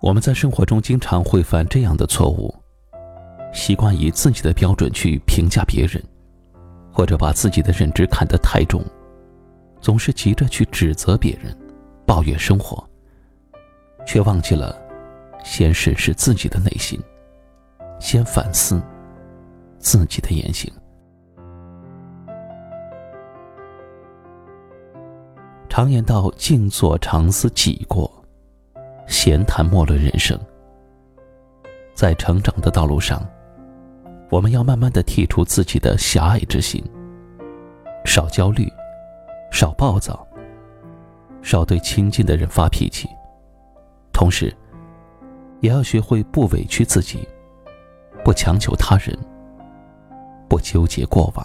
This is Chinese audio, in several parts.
我们在生活中经常会犯这样的错误：习惯以自己的标准去评价别人，或者把自己的认知看得太重，总是急着去指责别人、抱怨生活，却忘记了先审视自己的内心，先反思自己的言行。常言道：“静坐常思己过。”闲谈莫论人生，在成长的道路上，我们要慢慢的剔除自己的狭隘之心，少焦虑，少暴躁，少对亲近的人发脾气，同时，也要学会不委屈自己，不强求他人，不纠结过往，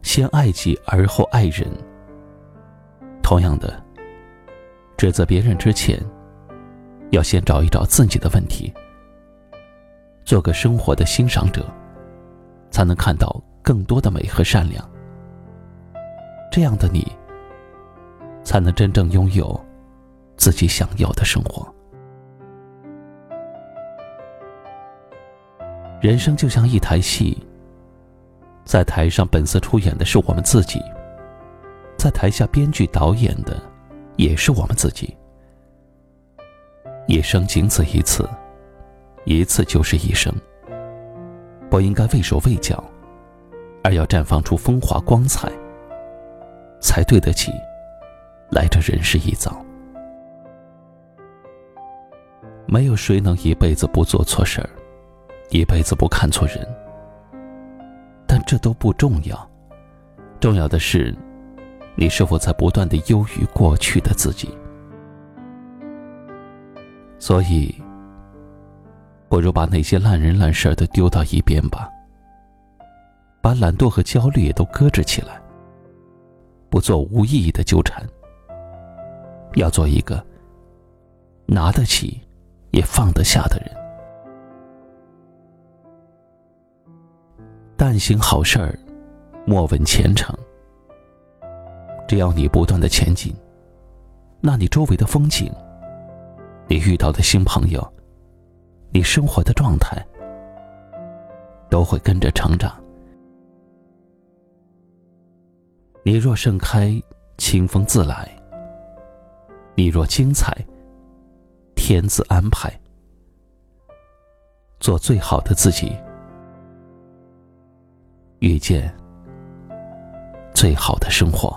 先爱己而后爱人。同样的。指责别人之前，要先找一找自己的问题，做个生活的欣赏者，才能看到更多的美和善良。这样的你，才能真正拥有自己想要的生活。人生就像一台戏，在台上本色出演的是我们自己，在台下编剧导演的。也是我们自己。一生仅此一次，一次就是一生。不应该畏手畏脚，而要绽放出风华光彩，才对得起来这人世一遭。没有谁能一辈子不做错事儿，一辈子不看错人。但这都不重要，重要的是。你是否在不断的优于过去的自己？所以，不如把那些烂人烂事儿都丢到一边吧，把懒惰和焦虑也都搁置起来，不做无意义的纠缠，要做一个拿得起也放得下的人。但行好事，莫问前程。只要你不断的前进，那你周围的风景，你遇到的新朋友，你生活的状态，都会跟着成长。你若盛开，清风自来；你若精彩，天自安排。做最好的自己，遇见最好的生活。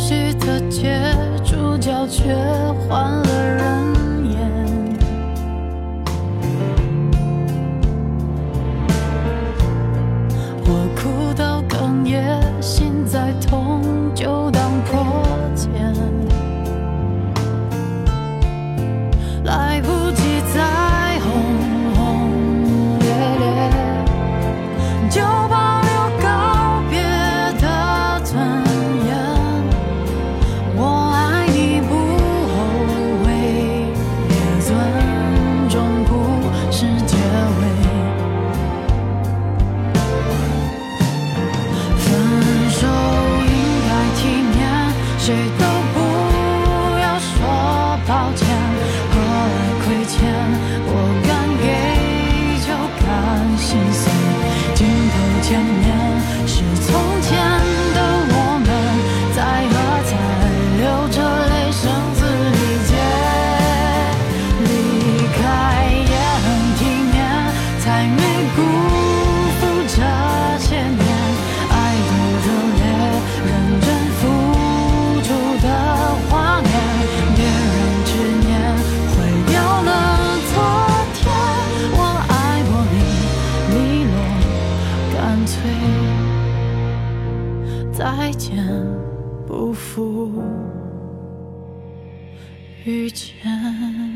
熟悉的街，主角却换了人。谁都遇见。